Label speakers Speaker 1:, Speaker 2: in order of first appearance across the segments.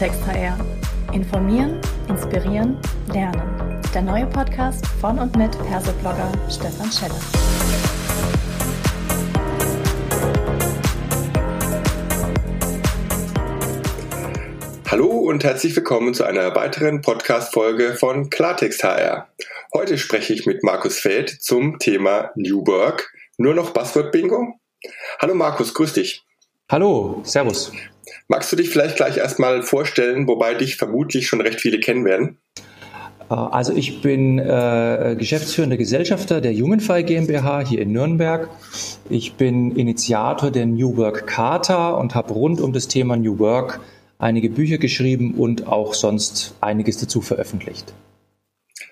Speaker 1: Klartext HR. Informieren, inspirieren, lernen. Der neue Podcast von und mit Persoblogger Stefan Scheller.
Speaker 2: Hallo und herzlich willkommen zu einer weiteren Podcast-Folge von Klartext HR. Heute spreche ich mit Markus Feld zum Thema New Work. Nur noch Buzzword-Bingo? Hallo Markus, grüß dich.
Speaker 3: Hallo, Servus.
Speaker 2: Magst du dich vielleicht gleich erstmal vorstellen, wobei dich vermutlich schon recht viele kennen werden?
Speaker 3: Äh, also ich bin äh, geschäftsführender Gesellschafter der Jugendfrei GmbH hier in Nürnberg. Ich bin Initiator der New Work Charta und habe rund um das Thema New Work einige Bücher geschrieben und auch sonst einiges dazu veröffentlicht.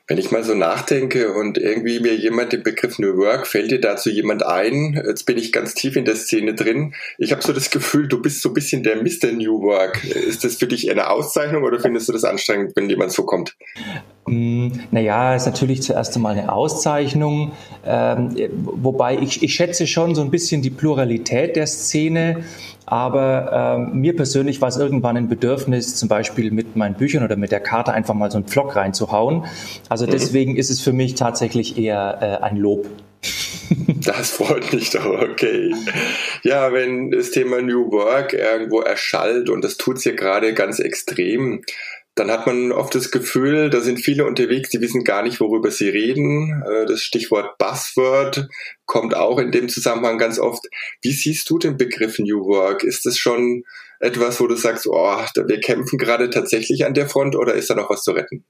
Speaker 2: Wenn ich mal so nachdenke und irgendwie mir jemand den Begriff New Work, fällt dir dazu jemand ein? Jetzt bin ich ganz tief in der Szene drin. Ich habe so das Gefühl, du bist so ein bisschen der Mr. New Work. Ist das für dich eine Auszeichnung oder findest du das anstrengend, wenn jemand so kommt?
Speaker 3: Mm, naja, ist natürlich zuerst einmal eine Auszeichnung, ähm, wobei ich, ich schätze schon so ein bisschen die Pluralität der Szene. Aber ähm, mir persönlich war es irgendwann ein Bedürfnis, zum Beispiel mit meinen Büchern oder mit der Karte einfach mal so einen Vlog reinzuhauen. Also mhm. deswegen ist es für mich tatsächlich eher äh, ein Lob.
Speaker 2: Das freut mich doch, okay. Ja, wenn das Thema New Work irgendwo erschallt und das tut es ja gerade ganz extrem, dann hat man oft das Gefühl, da sind viele unterwegs, die wissen gar nicht, worüber sie reden. Äh, das Stichwort Buzzword kommt auch in dem Zusammenhang ganz oft. Wie siehst du den Begriff New Work? Ist das schon etwas, wo du sagst, oh, wir kämpfen gerade tatsächlich an der Front oder ist da noch was zu retten?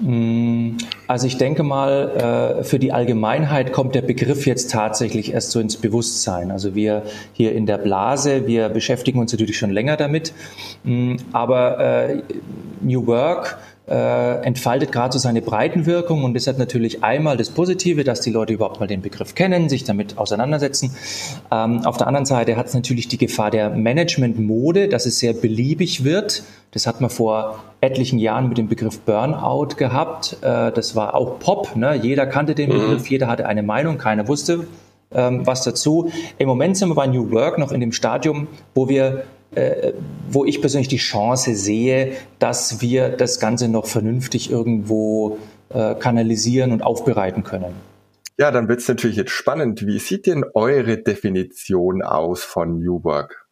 Speaker 3: Mm, also ich denke mal, äh, für die Allgemeinheit kommt der Begriff jetzt tatsächlich erst so ins Bewusstsein. Also wir hier in der Blase, wir beschäftigen uns natürlich schon länger damit, mm, aber äh, New Work äh, entfaltet gerade so seine Breitenwirkung und das hat natürlich einmal das Positive, dass die Leute überhaupt mal den Begriff kennen, sich damit auseinandersetzen. Ähm, auf der anderen Seite hat es natürlich die Gefahr der Management-Mode, dass es sehr beliebig wird. Das hat man vor etlichen Jahren mit dem Begriff Burnout gehabt. Äh, das war auch Pop. Ne? Jeder kannte den mhm. Begriff, jeder hatte eine Meinung, keiner wusste ähm, was dazu. Im Moment sind wir bei New Work noch in dem Stadium, wo wir äh, wo ich persönlich die Chance sehe, dass wir das Ganze noch vernünftig irgendwo äh, kanalisieren und aufbereiten können.
Speaker 2: Ja, dann wird es natürlich jetzt spannend. Wie sieht denn eure Definition aus von New Work?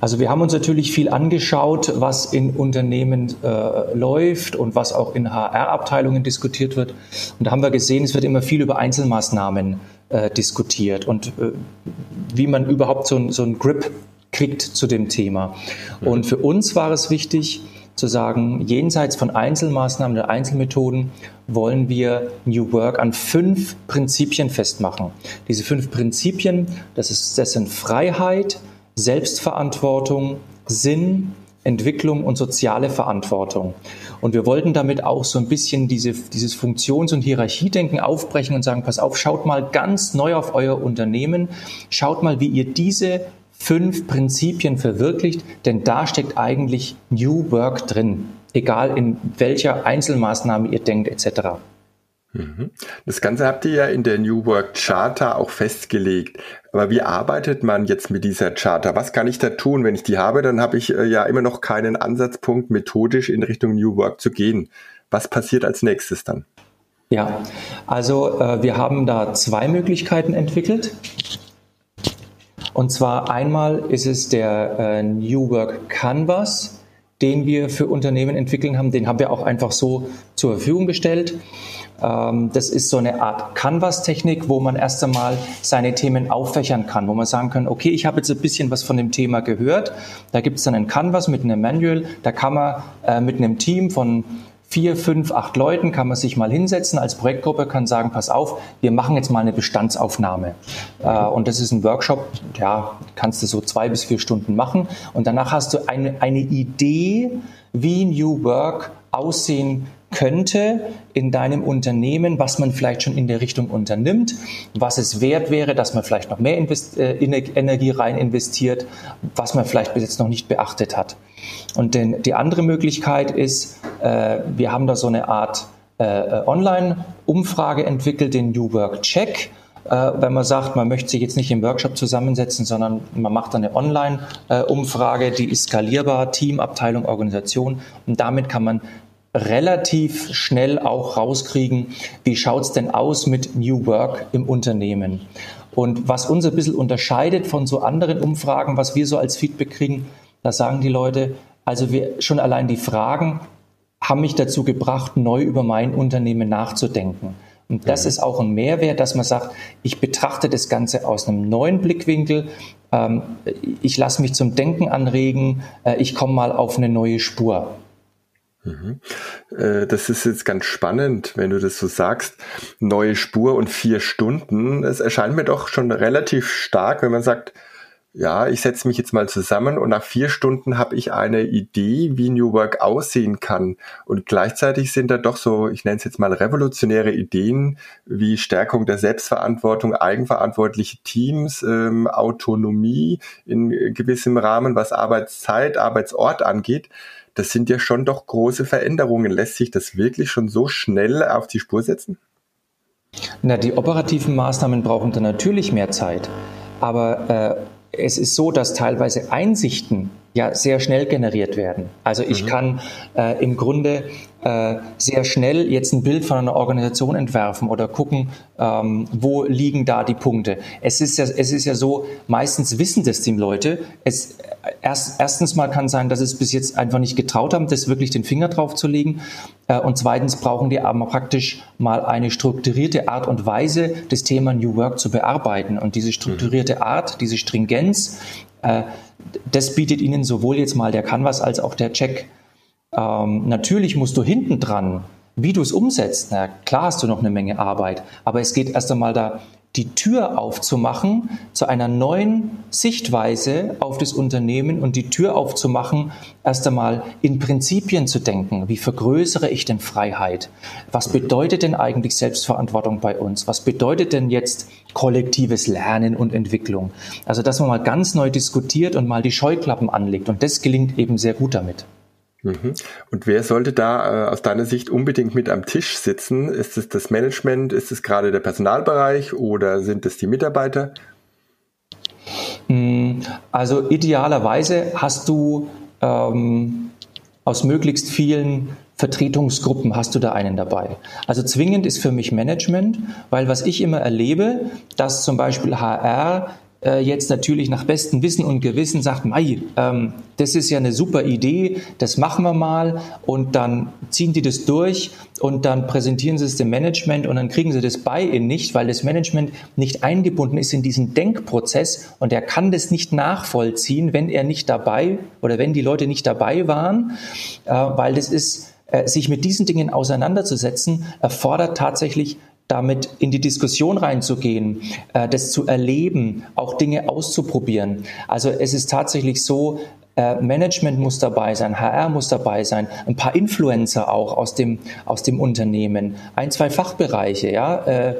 Speaker 3: Also wir haben uns natürlich viel angeschaut, was in Unternehmen äh, läuft und was auch in HR-Abteilungen diskutiert wird. Und da haben wir gesehen, es wird immer viel über Einzelmaßnahmen äh, diskutiert und äh, wie man überhaupt so, so einen Grip kriegt zu dem Thema. Und für uns war es wichtig zu sagen, jenseits von Einzelmaßnahmen oder Einzelmethoden wollen wir New Work an fünf Prinzipien festmachen. Diese fünf Prinzipien, das, ist, das sind Freiheit, Selbstverantwortung, Sinn, Entwicklung und soziale Verantwortung. Und wir wollten damit auch so ein bisschen diese, dieses Funktions- und Hierarchiedenken aufbrechen und sagen, pass auf, schaut mal ganz neu auf euer Unternehmen, schaut mal, wie ihr diese fünf Prinzipien verwirklicht, denn da steckt eigentlich New Work drin, egal in welcher Einzelmaßnahme ihr denkt etc.
Speaker 2: Mhm. Das Ganze habt ihr ja in der New Work Charter auch festgelegt. Aber wie arbeitet man jetzt mit dieser Charter? Was kann ich da tun? Wenn ich die habe, dann habe ich äh, ja immer noch keinen Ansatzpunkt, methodisch in Richtung New Work zu gehen. Was passiert als nächstes dann?
Speaker 3: Ja, also äh, wir haben da zwei Möglichkeiten entwickelt. Und zwar einmal ist es der äh, New Work Canvas, den wir für Unternehmen entwickeln haben. Den haben wir auch einfach so zur Verfügung gestellt. Ähm, das ist so eine Art Canvas-Technik, wo man erst einmal seine Themen auffächern kann, wo man sagen kann, okay, ich habe jetzt ein bisschen was von dem Thema gehört. Da gibt es dann einen Canvas mit einem Manual. Da kann man äh, mit einem Team von vier, fünf, acht Leuten kann man sich mal hinsetzen als Projektgruppe, kann sagen, pass auf, wir machen jetzt mal eine Bestandsaufnahme. Äh, und das ist ein Workshop, ja, kannst du so zwei bis vier Stunden machen. Und danach hast du eine, eine Idee, wie New Work aussehen könnte in deinem Unternehmen, was man vielleicht schon in der Richtung unternimmt, was es wert wäre, dass man vielleicht noch mehr äh, Energie rein investiert, was man vielleicht bis jetzt noch nicht beachtet hat. Und denn die andere Möglichkeit ist, äh, wir haben da so eine Art äh, Online-Umfrage entwickelt, den New Work Check äh, wenn man sagt, man möchte sich jetzt nicht im Workshop zusammensetzen, sondern man macht eine Online-Umfrage, die ist skalierbar, Team, Abteilung, Organisation und damit kann man relativ schnell auch rauskriegen, wie schaut's denn aus mit New Work im Unternehmen. Und was uns ein bisschen unterscheidet von so anderen Umfragen, was wir so als Feedback kriegen, da sagen die Leute, also wir schon allein die Fragen haben mich dazu gebracht, neu über mein Unternehmen nachzudenken. Und das mhm. ist auch ein Mehrwert, dass man sagt, ich betrachte das Ganze aus einem neuen Blickwinkel, ähm, ich lasse mich zum Denken anregen, äh, ich komme mal auf eine neue Spur.
Speaker 2: Mhm. Äh, das ist jetzt ganz spannend, wenn du das so sagst. Neue Spur und vier Stunden. Es erscheint mir doch schon relativ stark, wenn man sagt, ja, ich setze mich jetzt mal zusammen und nach vier Stunden habe ich eine Idee, wie New Work aussehen kann. Und gleichzeitig sind da doch so, ich nenne es jetzt mal revolutionäre Ideen wie Stärkung der Selbstverantwortung, eigenverantwortliche Teams, ähm, Autonomie in gewissem Rahmen, was Arbeitszeit, Arbeitsort angeht das sind ja schon doch große Veränderungen. Lässt sich das wirklich schon so schnell auf die Spur setzen?
Speaker 3: Na, die operativen Maßnahmen brauchen dann natürlich mehr Zeit. Aber äh, es ist so, dass teilweise Einsichten ja sehr schnell generiert werden. Also ich mhm. kann äh, im Grunde äh, sehr schnell jetzt ein Bild von einer Organisation entwerfen oder gucken, ähm, wo liegen da die Punkte. Es ist ja, es ist ja so, meistens wissen das die Leute. Es, erst, erstens mal kann sein, dass es bis jetzt einfach nicht getraut haben, das wirklich den Finger drauf zu legen. Äh, und zweitens brauchen die aber praktisch mal eine strukturierte Art und Weise, das Thema New Work zu bearbeiten. Und diese strukturierte Art, diese Stringenz, äh, das bietet Ihnen sowohl jetzt mal der Canvas als auch der Check. Ähm, natürlich musst du hinten dran, wie du es umsetzt, na klar hast du noch eine Menge Arbeit, aber es geht erst einmal da die Tür aufzumachen zu einer neuen Sichtweise auf das Unternehmen und die Tür aufzumachen, erst einmal in Prinzipien zu denken. Wie vergrößere ich denn Freiheit? Was bedeutet denn eigentlich Selbstverantwortung bei uns? Was bedeutet denn jetzt kollektives Lernen und Entwicklung? Also, dass man mal ganz neu diskutiert und mal die Scheuklappen anlegt. Und das gelingt eben sehr gut damit.
Speaker 2: Mhm. Und wer sollte da äh, aus deiner Sicht unbedingt mit am Tisch sitzen? Ist es das Management? Ist es gerade der Personalbereich oder sind es die Mitarbeiter?
Speaker 3: Hm, also idealerweise hast du ähm, aus möglichst vielen Vertretungsgruppen hast du da einen dabei. Also zwingend ist für mich Management, weil was ich immer erlebe, dass zum Beispiel HR äh, jetzt natürlich nach bestem Wissen und Gewissen sagt, Mai, ähm, das ist ja eine super Idee, das machen wir mal. Und dann ziehen die das durch und dann präsentieren sie es dem Management und dann kriegen sie das Buy-in nicht, weil das Management nicht eingebunden ist in diesen Denkprozess und er kann das nicht nachvollziehen, wenn er nicht dabei oder wenn die Leute nicht dabei waren, äh, weil das ist äh, sich mit diesen Dingen auseinanderzusetzen, erfordert tatsächlich damit in die Diskussion reinzugehen, äh, das zu erleben, auch Dinge auszuprobieren. Also es ist tatsächlich so, äh, Management muss dabei sein, HR muss dabei sein, ein paar Influencer auch aus dem, aus dem Unternehmen, ein, zwei Fachbereiche, ja, äh,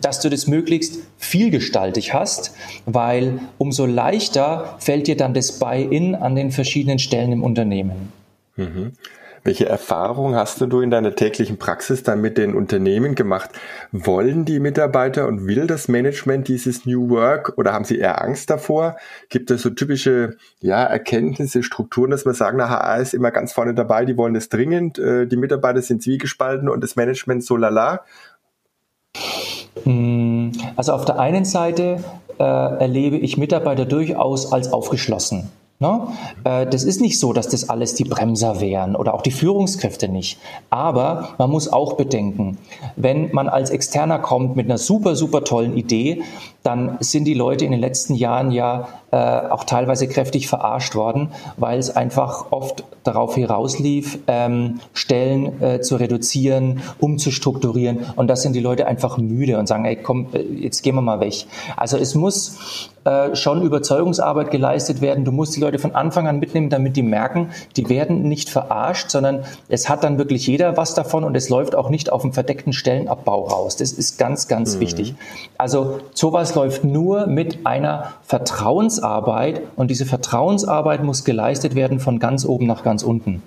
Speaker 3: dass du das möglichst vielgestaltig hast, weil umso leichter fällt dir dann das Buy-in an den verschiedenen Stellen im Unternehmen.
Speaker 2: Mhm. Welche Erfahrung hast du in deiner täglichen Praxis dann mit den Unternehmen gemacht? Wollen die Mitarbeiter und will das Management dieses New Work oder haben sie eher Angst davor? Gibt es so typische ja, Erkenntnisse, Strukturen, dass man sagen, na, HR ist immer ganz vorne dabei, die wollen es dringend, äh, die Mitarbeiter sind zwiegespalten und das Management so lala?
Speaker 3: Hm, also auf der einen Seite äh, erlebe ich Mitarbeiter durchaus als aufgeschlossen. Ne? Äh, das ist nicht so, dass das alles die Bremser wären oder auch die Führungskräfte nicht. Aber man muss auch bedenken, wenn man als Externer kommt mit einer super, super tollen Idee, dann sind die Leute in den letzten Jahren ja äh, auch teilweise kräftig verarscht worden, weil es einfach oft darauf herauslief, ähm, Stellen äh, zu reduzieren, umzustrukturieren. Und das sind die Leute einfach müde und sagen, ey, komm, äh, jetzt gehen wir mal weg. Also es muss äh, schon Überzeugungsarbeit geleistet werden. Du musst die Leute von Anfang an mitnehmen, damit die merken, die werden nicht verarscht, sondern es hat dann wirklich jeder was davon und es läuft auch nicht auf dem verdeckten Stellenabbau raus. Das ist ganz, ganz mhm. wichtig. Also sowas läuft nur mit einer Vertrauensarbeit und diese Vertrauensarbeit muss geleistet werden von ganz oben nach ganz unten.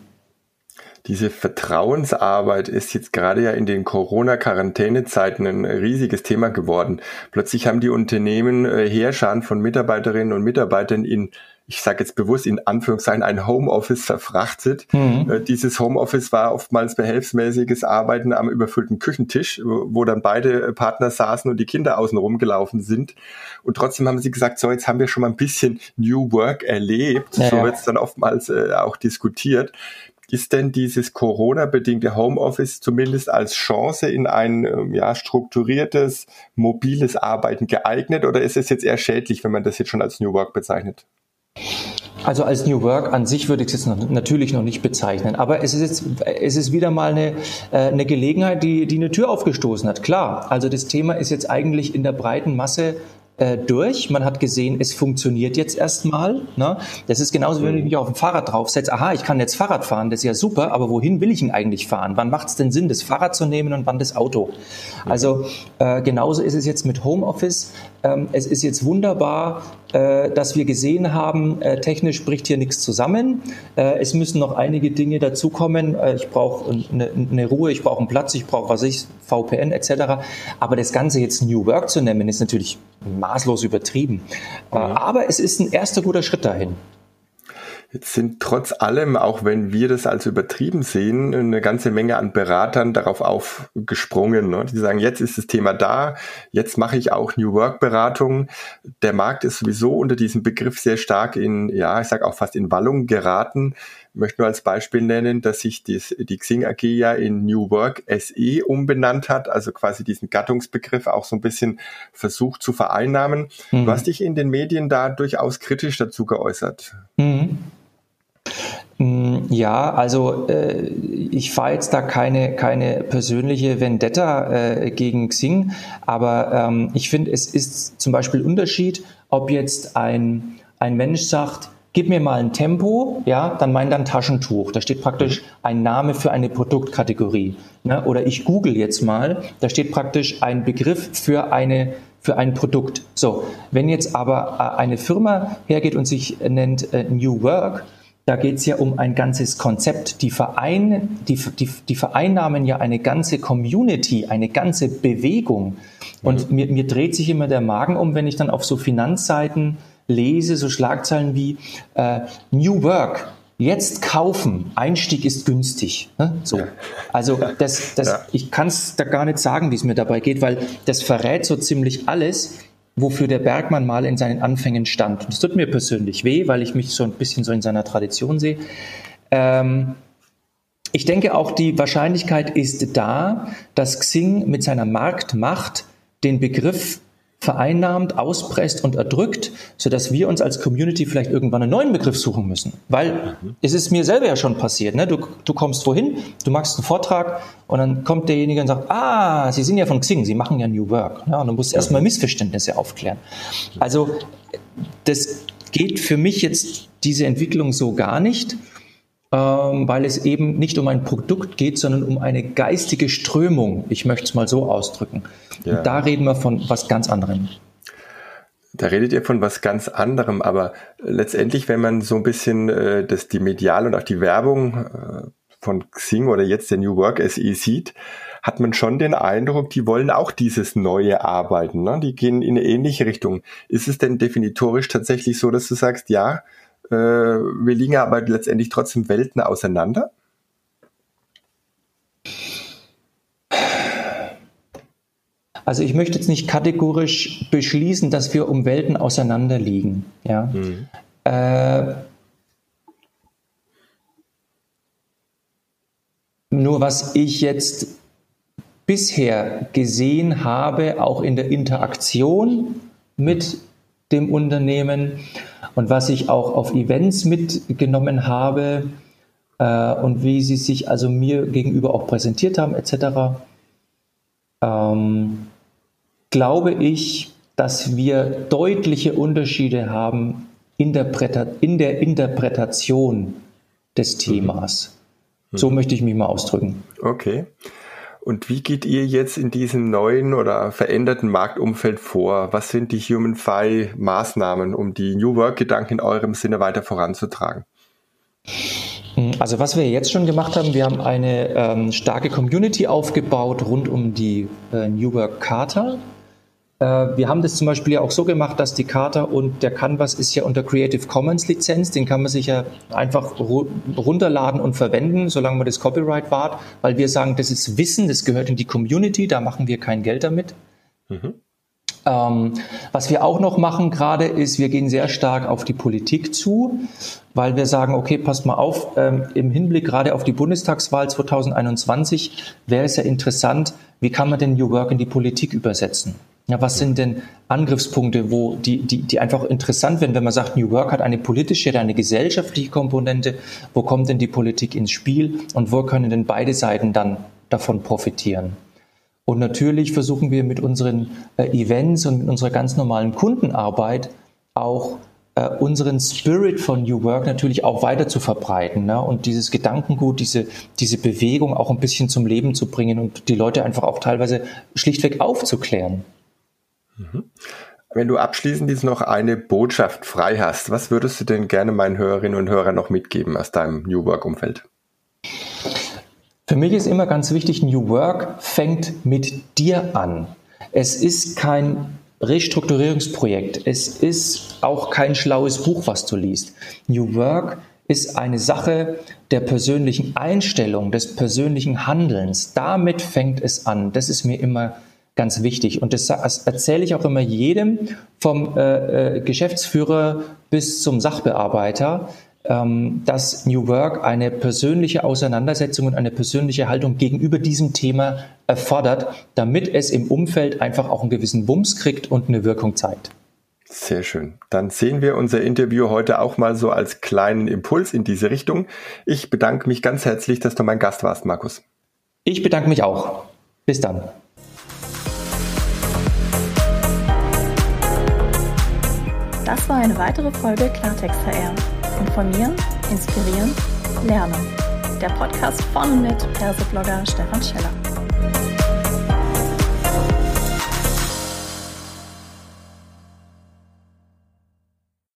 Speaker 2: diese Vertrauensarbeit ist jetzt gerade ja in den Corona-Quarantänezeiten ein riesiges Thema geworden. Plötzlich haben die Unternehmen äh, Heerscharen von Mitarbeiterinnen und Mitarbeitern in ich sage jetzt bewusst in Anführungszeichen, ein Homeoffice verfrachtet. Mhm. Äh, dieses Homeoffice war oftmals behelfsmäßiges Arbeiten am überfüllten Küchentisch, wo dann beide Partner saßen und die Kinder außen rumgelaufen sind. Und trotzdem haben sie gesagt, so jetzt haben wir schon mal ein bisschen New Work erlebt. Ja, so wird es dann oftmals äh, auch diskutiert. Ist denn dieses Corona-bedingte Homeoffice zumindest als Chance in ein ähm, ja, strukturiertes, mobiles Arbeiten geeignet oder ist es jetzt eher schädlich, wenn man das jetzt schon als New Work bezeichnet?
Speaker 3: Also als New Work an sich würde ich es jetzt noch, natürlich noch nicht bezeichnen, aber es ist jetzt, es ist wieder mal eine, äh, eine Gelegenheit, die, die eine Tür aufgestoßen hat. Klar, also das Thema ist jetzt eigentlich in der breiten Masse äh, durch. Man hat gesehen, es funktioniert jetzt erstmal. Ne? Das ist genauso, wenn ich mich auf ein Fahrrad draufsetze. Aha, ich kann jetzt Fahrrad fahren, das ist ja super, aber wohin will ich ihn eigentlich fahren? Wann macht es denn Sinn, das Fahrrad zu nehmen und wann das Auto? Also äh, genauso ist es jetzt mit Homeoffice. Ähm, es ist jetzt wunderbar, äh, dass wir gesehen haben, äh, technisch bricht hier nichts zusammen. Äh, es müssen noch einige Dinge dazukommen. Äh, ich brauche eine, eine, Ruhe, ich brauche einen Platz, ich brauche, was ich, VPN etc. Aber das Ganze jetzt New Work zu nennen, ist natürlich maßlos übertrieben. Mhm. Aber es ist ein erster guter Schritt dahin.
Speaker 2: Jetzt sind trotz allem, auch wenn wir das als übertrieben sehen, eine ganze Menge an Beratern darauf aufgesprungen. Ne? Die sagen, jetzt ist das Thema da, jetzt mache ich auch New Work Beratung. Der Markt ist sowieso unter diesem Begriff sehr stark in, ja, ich sage auch fast in Wallung geraten. Ich möchte nur als Beispiel nennen, dass sich dies, die Xing AG ja in New Work SE umbenannt hat, also quasi diesen Gattungsbegriff auch so ein bisschen versucht zu vereinnahmen. Mhm. Du hast dich in den Medien da durchaus kritisch dazu geäußert. Mhm.
Speaker 3: Mm, ja, also äh, ich fahre jetzt da keine, keine persönliche Vendetta äh, gegen Xing, aber ähm, ich finde, es ist zum Beispiel Unterschied, ob jetzt ein, ein Mensch sagt, gib mir mal ein Tempo, ja, dann meint ein Taschentuch. Da steht praktisch ein Name für eine Produktkategorie. Ne? Oder ich google jetzt mal, da steht praktisch ein Begriff für eine für ein Produkt. So, wenn jetzt aber äh, eine Firma hergeht und sich nennt äh, New Work, da geht es ja um ein ganzes Konzept. Die, Verein, die, die, die vereinnahmen ja eine ganze Community, eine ganze Bewegung. Und mhm. mir, mir dreht sich immer der Magen um, wenn ich dann auf so Finanzseiten lese, so Schlagzeilen wie äh, New Work, jetzt kaufen, Einstieg ist günstig. Ne? So. Also das, das, ja. ich kann es da gar nicht sagen, wie es mir dabei geht, weil das verrät so ziemlich alles, wofür der Bergmann mal in seinen Anfängen stand. Und das tut mir persönlich weh, weil ich mich so ein bisschen so in seiner Tradition sehe. Ähm, ich denke auch, die Wahrscheinlichkeit ist da, dass Xing mit seiner Marktmacht den Begriff vereinnahmt, auspresst und erdrückt, sodass wir uns als Community vielleicht irgendwann einen neuen Begriff suchen müssen. Weil es ist mir selber ja schon passiert. Ne? Du, du kommst wohin, du machst einen Vortrag und dann kommt derjenige und sagt, ah, Sie sind ja von Xing, Sie machen ja New Work. Ja, und du musst erstmal Missverständnisse aufklären. Also das geht für mich jetzt diese Entwicklung so gar nicht weil es eben nicht um ein Produkt geht, sondern um eine geistige Strömung. Ich möchte es mal so ausdrücken. Ja. Und da reden wir von was ganz anderem.
Speaker 2: Da redet ihr von was ganz anderem, aber letztendlich, wenn man so ein bisschen äh, das, die Medial und auch die Werbung äh, von Xing oder jetzt der New Work SE sieht, hat man schon den Eindruck, die wollen auch dieses neue Arbeiten. Ne? Die gehen in eine ähnliche Richtung. Ist es denn definitorisch tatsächlich so, dass du sagst, ja, äh, wir liegen aber letztendlich trotzdem Welten auseinander.
Speaker 3: Also ich möchte jetzt nicht kategorisch beschließen, dass wir um Welten auseinander liegen. Ja? Mhm. Äh, nur was ich jetzt bisher gesehen habe, auch in der Interaktion mit dem Unternehmen, und was ich auch auf Events mitgenommen habe äh, und wie sie sich also mir gegenüber auch präsentiert haben, etc., ähm, glaube ich, dass wir deutliche Unterschiede haben in der, in der Interpretation des mhm. Themas. Mhm. So möchte ich mich mal ausdrücken.
Speaker 2: Okay. Und wie geht ihr jetzt in diesem neuen oder veränderten Marktumfeld vor? Was sind die Human Fi Maßnahmen, um die New Work Gedanken in eurem Sinne weiter voranzutragen?
Speaker 3: also was wir jetzt schon gemacht haben, wir haben eine ähm, starke Community aufgebaut rund um die äh, New Work Charta. Äh, wir haben das zum Beispiel ja auch so gemacht, dass die Charta und der Canvas ist ja unter Creative Commons Lizenz, den kann man sich ja einfach ru runterladen und verwenden, solange man das Copyright wahrt, weil wir sagen, das ist Wissen, das gehört in die Community, da machen wir kein Geld damit. Mhm. Ähm, was wir auch noch machen gerade ist, wir gehen sehr stark auf die Politik zu, weil wir sagen, okay, passt mal auf, ähm, im Hinblick gerade auf die Bundestagswahl 2021 wäre es ja interessant, wie kann man denn New Work in die Politik übersetzen? Ja, was sind denn Angriffspunkte, wo die, die, die einfach interessant werden, wenn man sagt, New Work hat eine politische oder eine gesellschaftliche Komponente, wo kommt denn die Politik ins Spiel und wo können denn beide Seiten dann davon profitieren? Und natürlich versuchen wir mit unseren äh, Events und mit unserer ganz normalen Kundenarbeit auch äh, unseren Spirit von New Work natürlich auch weiter zu verbreiten ne? und dieses Gedankengut, diese, diese Bewegung auch ein bisschen zum Leben zu bringen und die Leute einfach auch teilweise schlichtweg aufzuklären.
Speaker 2: Mhm. Wenn du abschließend jetzt noch eine Botschaft frei hast, was würdest du denn gerne meinen Hörerinnen und Hörern noch mitgeben aus deinem New Work-Umfeld?
Speaker 3: Für mich ist immer ganz wichtig, New Work fängt mit dir an. Es ist kein Restrukturierungsprojekt. Es ist auch kein schlaues Buch, was du liest. New Work ist eine Sache der persönlichen Einstellung, des persönlichen Handelns. Damit fängt es an. Das ist mir immer ganz wichtig. Und das erzähle ich auch immer jedem, vom äh, äh Geschäftsführer bis zum Sachbearbeiter. Ähm, dass New Work eine persönliche Auseinandersetzung und eine persönliche Haltung gegenüber diesem Thema erfordert, damit es im Umfeld einfach auch einen gewissen Wumms kriegt und eine Wirkung zeigt.
Speaker 2: Sehr schön. Dann sehen wir unser Interview heute auch mal so als kleinen Impuls in diese Richtung. Ich bedanke mich ganz herzlich, dass du mein Gast warst, Markus.
Speaker 3: Ich bedanke mich auch. Bis dann.
Speaker 1: Das war eine weitere Folge Klartext HR. Informieren, inspirieren, lernen. Der Podcast von und mit Perseblogger Stefan Scheller.